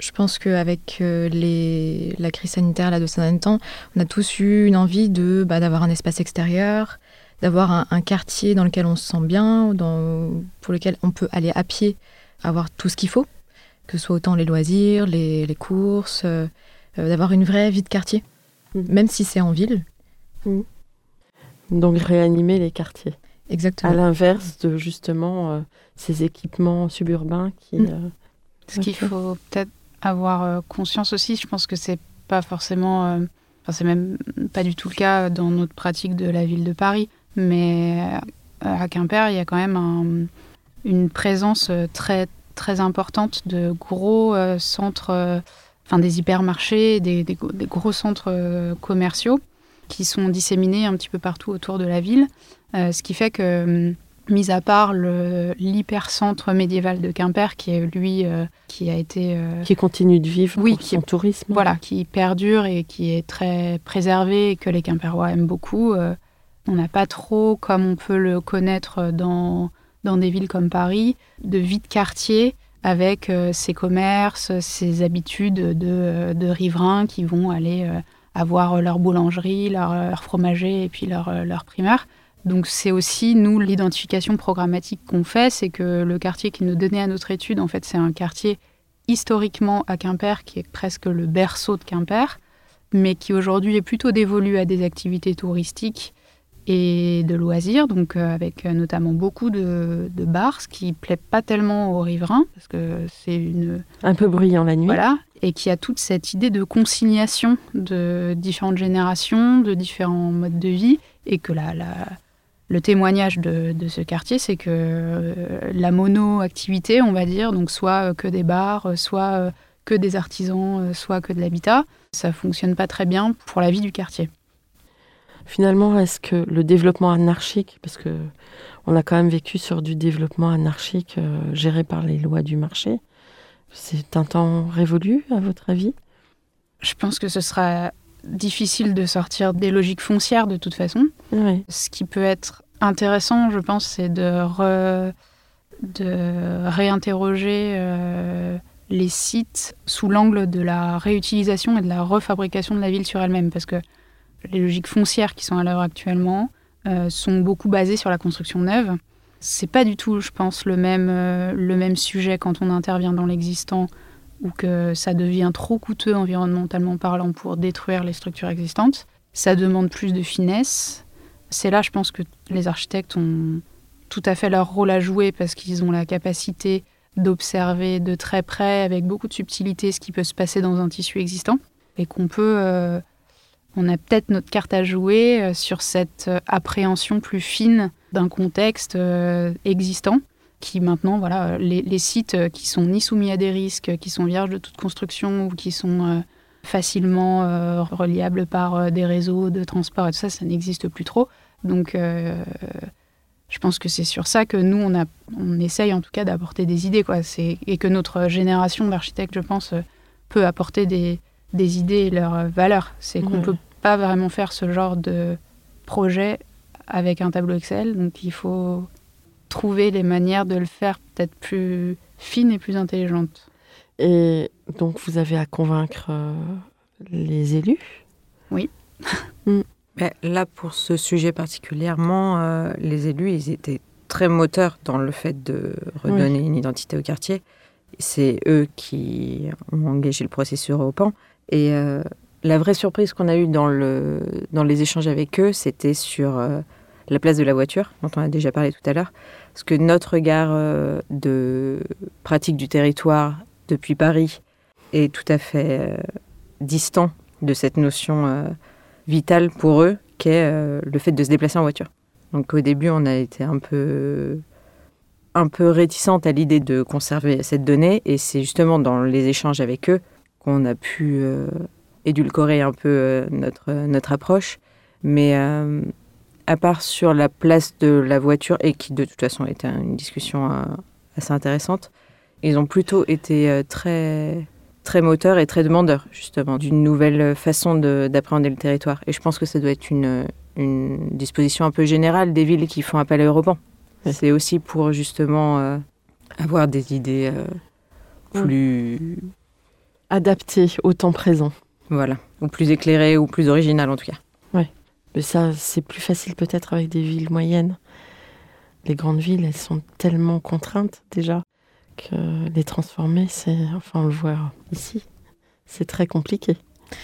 Je pense qu'avec euh, les, la crise sanitaire là, de ces derniers temps, on a tous eu une envie de bah, d'avoir un espace extérieur, d'avoir un, un quartier dans lequel on se sent bien, dans, pour lequel on peut aller à pied, avoir tout ce qu'il faut, que ce soit autant les loisirs, les, les courses, euh, d'avoir une vraie vie de quartier, Mhm. même si c'est en ville. Donc, réanimer les quartiers. Exactement. À l'inverse de justement euh, ces équipements suburbains qui. Mm. euh, Ce qu'il faut peut-être avoir euh, conscience aussi, je pense que c'est pas forcément, euh, enfin c'est même pas du tout le cas dans notre pratique de la ville de Paris, mais à Quimper, il y a quand même un- une présence très très importante de gros euh, centres, euh, enfin des hypermarchés, des, des go- des gros centres euh, commerciaux qui sont disséminés un petit peu partout autour de la ville, Euh, ce qui fait que hum, mis à part l'hypercentre médiéval de Quimper, qui est lui, euh, qui a été, euh, qui continue de vivre Oui, pour qui son tourisme. voilà, qui perdure et qui est très préservé et que les Quimperois aiment beaucoup. euh, on n'a pas trop, comme on peut le connaître dans, dans des villes comme Paris, de vie de quartier avec euh, ses commerces, ses habitudes de, de riverains qui vont aller euh, avoir leur boulangerie, leur, leur fromager et puis leur, euh, leur primaire. Donc c'est aussi, nous, l'identification programmatique qu'on fait, c'est que le quartier qui nous donnait à notre étude, en fait, c'est un quartier historiquement à Quimper, qui est presque le berceau de Quimper, mais qui aujourd'hui est plutôt dévolu à des activités touristiques et de loisirs, donc euh, avec euh, notamment beaucoup de, de bars, ce qui plaît pas tellement aux riverains, parce que c'est une, Un peu bruyant la nuit. voilà, et qui a toute cette idée de consignation de différentes générations, de différents modes de vie, et que la, la- le témoignage de, de ce quartier, c'est que euh, la mono-activité, on va dire, donc soit que des bars, soit que des artisans, soit que de l'habitat, ça fonctionne pas très bien pour la vie du quartier. Finalement, est-ce que le développement anarchique, parce que on a quand même vécu sur du développement anarchique euh, géré par les lois du marché, c'est un temps révolu à votre avis? Je pense que ce sera difficile de sortir des logiques foncières de toute façon. Oui. Ce qui peut être intéressant, je pense, c'est de, re- de réinterroger euh, les sites sous l'angle de la réutilisation et de la refabrication de la ville sur elle-même. Parce que les logiques foncières qui sont à l'heure actuellement euh, sont beaucoup basées sur la construction neuve. C'est pas du tout, je pense, le même, euh, le même sujet quand on intervient dans l'existant ou que ça devient trop coûteux environnementalement parlant pour détruire les structures existantes. ça demande plus de finesse. C'est là, je pense que les architectes ont tout à fait leur rôle à jouer parce qu'ils ont la capacité d'observer de très près, avec beaucoup de subtilité, ce qui peut se passer dans un tissu existant. Et qu'on peut. euh, on a peut-être notre carte à jouer euh, sur cette euh, appréhension plus fine d'un contexte euh, existant qui maintenant, voilà, les, sites qui sont ni soumis à des risques, qui sont vierges de toute construction ou qui sont facilement reliables par des réseaux de transport et tout ça, ça n'existe plus trop. Donc, je pense que c'est sur ça que nous, on, a, on essaye en tout cas d'apporter des idées. Quoi. Et que notre génération d'architectes, je pense, peut apporter des, des idées et leurs valeurs. C'est qu'on ne peut pas vraiment faire ce genre de projet avec un tableau Excel. Donc, il faut trouver les manières de le faire peut-être plus fines et plus intelligentes. Et donc, vous avez à convaincre euh, les élus? Oui. Ben, là, pour ce sujet particulièrement, euh, les élus, ils étaient très moteurs dans le fait de redonner une identité au quartier. C'est eux qui ont engagé le processus européen. Et euh, la vraie surprise qu'on a eue dans, le, dans les échanges avec eux, c'était sur euh, la place de la voiture, dont on a déjà parlé tout à l'heure. Parce que notre regard euh, de pratique du territoire depuis Paris est tout à fait distant de cette notion vitale pour eux, qu'est le fait de se déplacer en voiture. Donc au début, on a été un peu, un peu réticente à l'idée de conserver cette donnée, et c'est justement dans les échanges avec eux qu'on a pu euh, édulcorer un peu euh, notre, notre approche. Mais euh, à part sur la place de la voiture, et qui de toute façon était une discussion euh, assez intéressante, ils ont plutôt été euh, très très moteur et très demandeur, justement, d'une nouvelle façon de- d'appréhender le territoire. Et je pense que ça doit être une, une disposition un peu générale des villes qui font appel à Europan. Oui. C'est aussi pour, justement, euh, avoir des idées euh, plus... adaptés au temps présent. Voilà. Ou plus éclairées, ou plus originales, en tout cas. Mais ça, c'est plus facile peut-être avec des villes moyennes. Les grandes villes, elles sont tellement contraintes déjà que les transformer, c'est, enfin, on le voit ici, c'est très compliqué.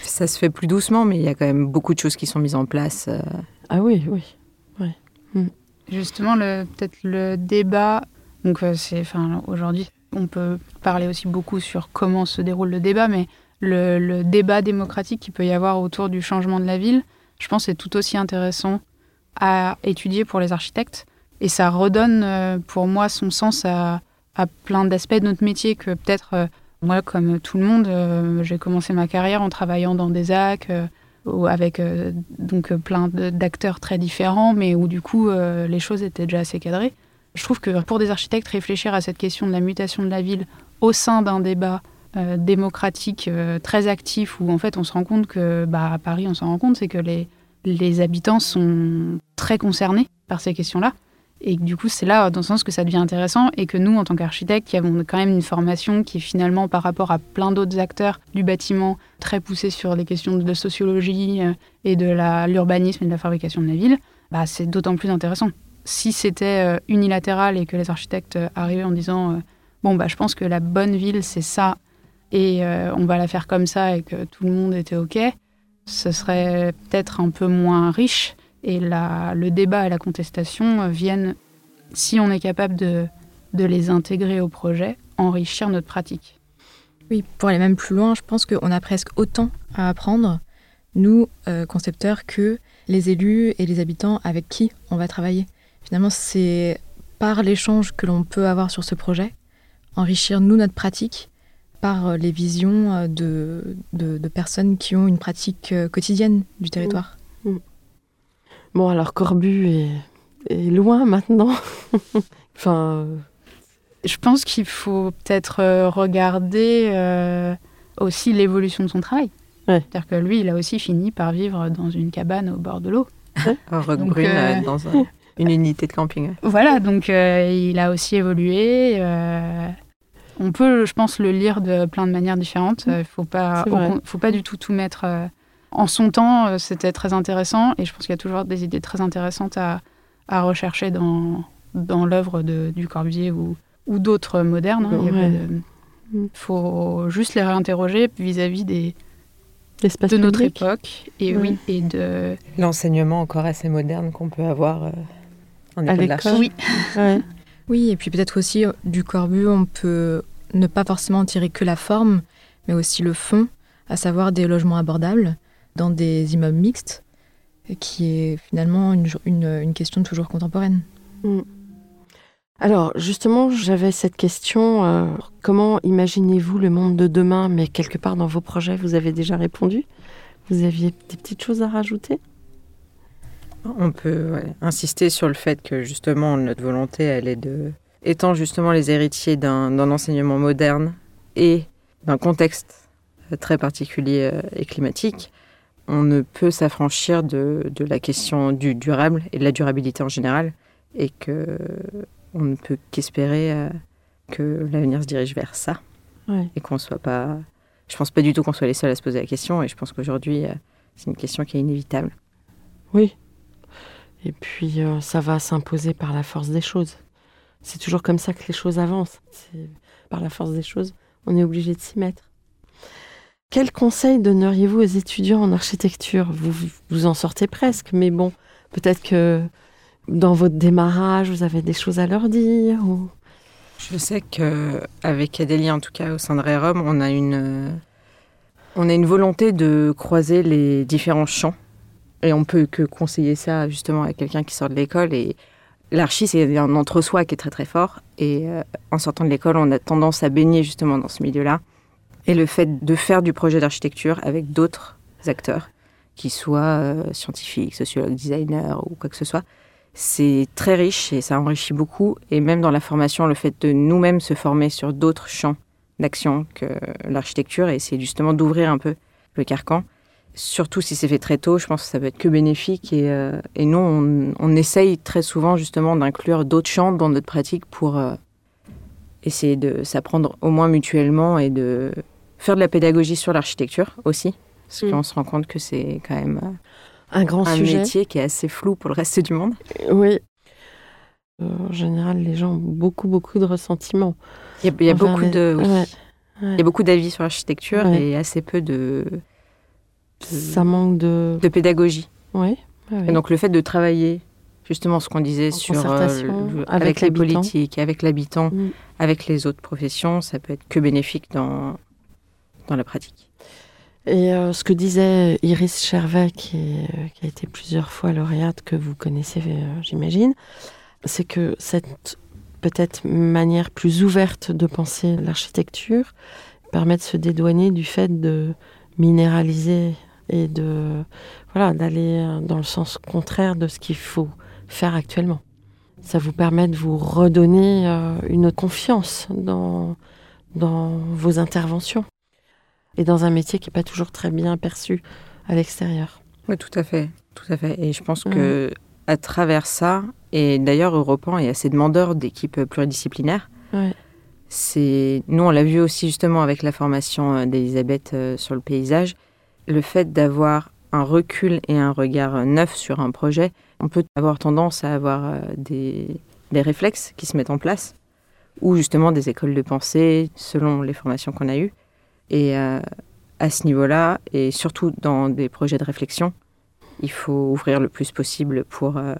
Ça se fait plus doucement, mais il y a quand même beaucoup de choses qui sont mises en place. euh, Ah oui, oui. Justement, le- peut-être le débat, donc euh, c'est, enfin, aujourd'hui, on peut parler aussi beaucoup sur comment se déroule le débat, mais le, débat démocratique qu'il peut y avoir autour du changement de la ville, je pense, est tout aussi intéressant à étudier pour les architectes. Et ça redonne, euh, pour moi, son sens à, plein d'aspects de notre métier que peut-être, euh, moi, comme tout le monde, euh, j'ai commencé ma carrière en travaillant dans des AC, avec donc plein d'acteurs très différents, mais où du coup les choses étaient déjà assez cadrées. Je trouve que pour des architectes, réfléchir à cette question de la mutation de la ville au sein d'un débat euh, démocratique euh, très actif, où en fait on se rend compte que, bah, à Paris on s'en rend compte, c'est que les, les habitants sont très concernés par ces questions-là. Et du coup, c'est là, dans le sens que ça devient intéressant et que nous, en tant qu'architectes, qui avons quand même une formation qui est finalement, par rapport à plein d'autres acteurs du bâtiment, très poussée sur les questions de sociologie euh, et de l'urbanisme et de la fabrication de la ville, bah, c'est d'autant plus intéressant. Si c'était euh, unilatéral et que les architectes euh, arrivaient en disant euh, bon, bah, je pense que la bonne ville, c'est ça, et on va la faire comme ça, et que tout le monde était OK, ce serait peut-être un peu moins riche. Et la, le débat et la contestation viennent, si on est capable de, de les intégrer au projet, enrichir notre pratique. Oui, pour aller même plus loin, je pense qu'on a presque autant à apprendre, nous, concepteurs, que les élus et les habitants avec qui on va travailler. Finalement, c'est par l'échange que l'on peut avoir sur ce projet, enrichir, nous, notre pratique, par euh, les visions euh, de, de, de personnes qui ont une pratique euh, quotidienne du territoire. Bon, alors Corbu est, est loin maintenant. enfin, euh, Je pense qu'il faut peut-être regarder euh, aussi l'évolution de son travail. Ouais. C'est-à-dire que lui, il a aussi fini par vivre dans une cabane au bord de l'eau. Roquebrune, Donc, euh, euh, dans un- une unité de camping. ouais. Voilà, donc euh, il a aussi évolué. euh, on peut, je pense, le lire de plein de manières différentes. Il faut pas, C'est au vrai. con- faut pas du tout tout mettre. euh, en son temps, euh, c'était très intéressant, et je pense qu'il y a toujours des idées très intéressantes à, à rechercher dans, dans l'œuvre de- du Corbusier ou, ou d'autres modernes. hein. Il Ouais. de- Mm. faut juste les réinterroger vis-à-vis des, L'espace de notre public. époque. Et oui, et de. L'enseignement encore assez moderne qu'on peut avoir euh, en À l'école. Oui. Ouais. Oui, et puis peut-être aussi euh, du corbu, on peut ne pas forcément tirer que la forme, mais aussi le fond, à savoir des logements abordables dans des immeubles mixtes, qui est finalement une, une, une question toujours contemporaine. Alors, justement, j'avais cette question euh, comment imaginez-vous le monde de demain? Mais quelque part dans vos projets, vous avez déjà répondu. Vous aviez des petites choses à rajouter? On peut ouais, insister sur le fait que justement notre volonté, elle est de étant justement les héritiers d'un enseignement moderne et d'un contexte euh, très particulier euh, et climatique, on ne peut s'affranchir de, de la question du durable et de la durabilité en général, et que on ne peut qu'espérer euh, que l'avenir se dirige vers ça Ouais. et qu'on soit pas. Je pense pas du tout qu'on soit les seuls à se poser la question, et je pense qu'aujourd'hui c'est une question qui est inévitable. Oui. Et puis, euh, ça va s'imposer par la force des choses. C'est toujours comme ça que les choses avancent. Par la force des choses, on est obligé de s'y mettre. Quel conseil donneriez-vous aux étudiants en architecture? Vous, vous en sortez presque, mais bon, peut-être que dans votre démarrage, vous avez des choses à leur dire. Je sais que avec Adélie, en tout cas au sein de Rerum, on a une euh, on a une volonté de croiser les différents champs et on peut que conseiller ça justement à quelqu'un qui sort de l'école et l'archi c'est un entre-soi qui est très très fort et euh, en sortant de l'école, on a tendance à baigner justement dans ce milieu-là et le fait de faire du projet d'architecture avec d'autres acteurs qui soient euh, scientifiques, sociologues, designers ou quoi que ce soit, c'est très riche et ça enrichit beaucoup. Et même dans la formation, le fait de nous-mêmes se former sur d'autres champs d'action que l'architecture et essayer justement d'ouvrir un peu le carcan. Surtout si c'est fait très tôt, je pense que ça peut être que bénéfique. Et, euh, et nous, on, on essaye très souvent justement d'inclure d'autres champs dans notre pratique pour euh, essayer de s'apprendre au moins mutuellement et de faire de la pédagogie sur l'architecture aussi. Parce Mm. qu'on se rend compte que c'est quand même euh, Un grand un sujet. métier qui est assez flou pour le reste du monde. Oui. En général, les gens ont beaucoup, beaucoup de ressentiments. Il y a, il y a envers beaucoup de, oui. Ouais. Il y a beaucoup d'avis sur l'architecture Ouais. et assez peu de, Ça manque de. de pédagogie. Oui. Et donc le fait de travailler justement ce qu'on disait En sur euh, le- avec avec, les politiques, avec l'habitant, Mm. avec les autres professions, ça peut être que bénéfique dans, dans la pratique. Et euh, ce que disait Iris Chervet, qui, est- euh, qui a été plusieurs fois lauréate, que vous connaissez, euh, j'imagine, c'est que cette peut-être manière plus ouverte de penser l'architecture permet de se dédouaner du fait de minéraliser et de voilà d'aller euh, dans le sens contraire de ce qu'il faut faire actuellement. Ça vous permet de vous redonner euh, une confiance dans, dans vos interventions et dans un métier qui n'est pas toujours très bien perçu à l'extérieur. Oui, tout à fait, tout à fait. Et je pense que à travers ça, et d'ailleurs Europan est assez demandeur d'équipes pluridisciplinaires. Ouais. C'est nous on l'a vu aussi justement avec la formation euh, d'Elisabeth sur le paysage, le fait d'avoir un recul et un regard neuf sur un projet, on peut avoir tendance à avoir euh, des, des réflexes qui se mettent en place ou justement des écoles de pensée selon les formations qu'on a eues. Et euh, à ce niveau-là, et surtout dans des projets de réflexion, il faut ouvrir le plus possible pour, euh,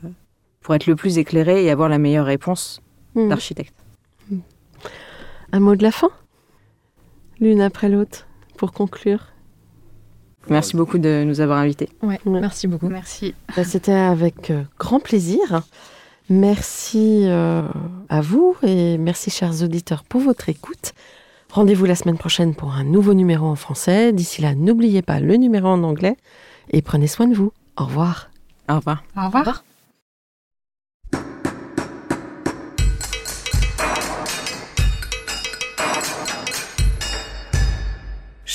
pour être le plus éclairé et avoir la meilleure réponse Hmm. d'architecte. Un mot de la fin? L'une après l'autre, pour conclure. Merci beaucoup de nous avoir invités. Ouais, Ouais. merci beaucoup. Merci. Bah, C'était avec euh, grand plaisir. Merci euh, à vous et merci chers auditeurs pour votre écoute. Rendez-vous la semaine prochaine pour un nouveau numéro en français. D'ici là, n'oubliez pas le numéro en anglais et prenez soin de vous. Au revoir. Au revoir. Au revoir.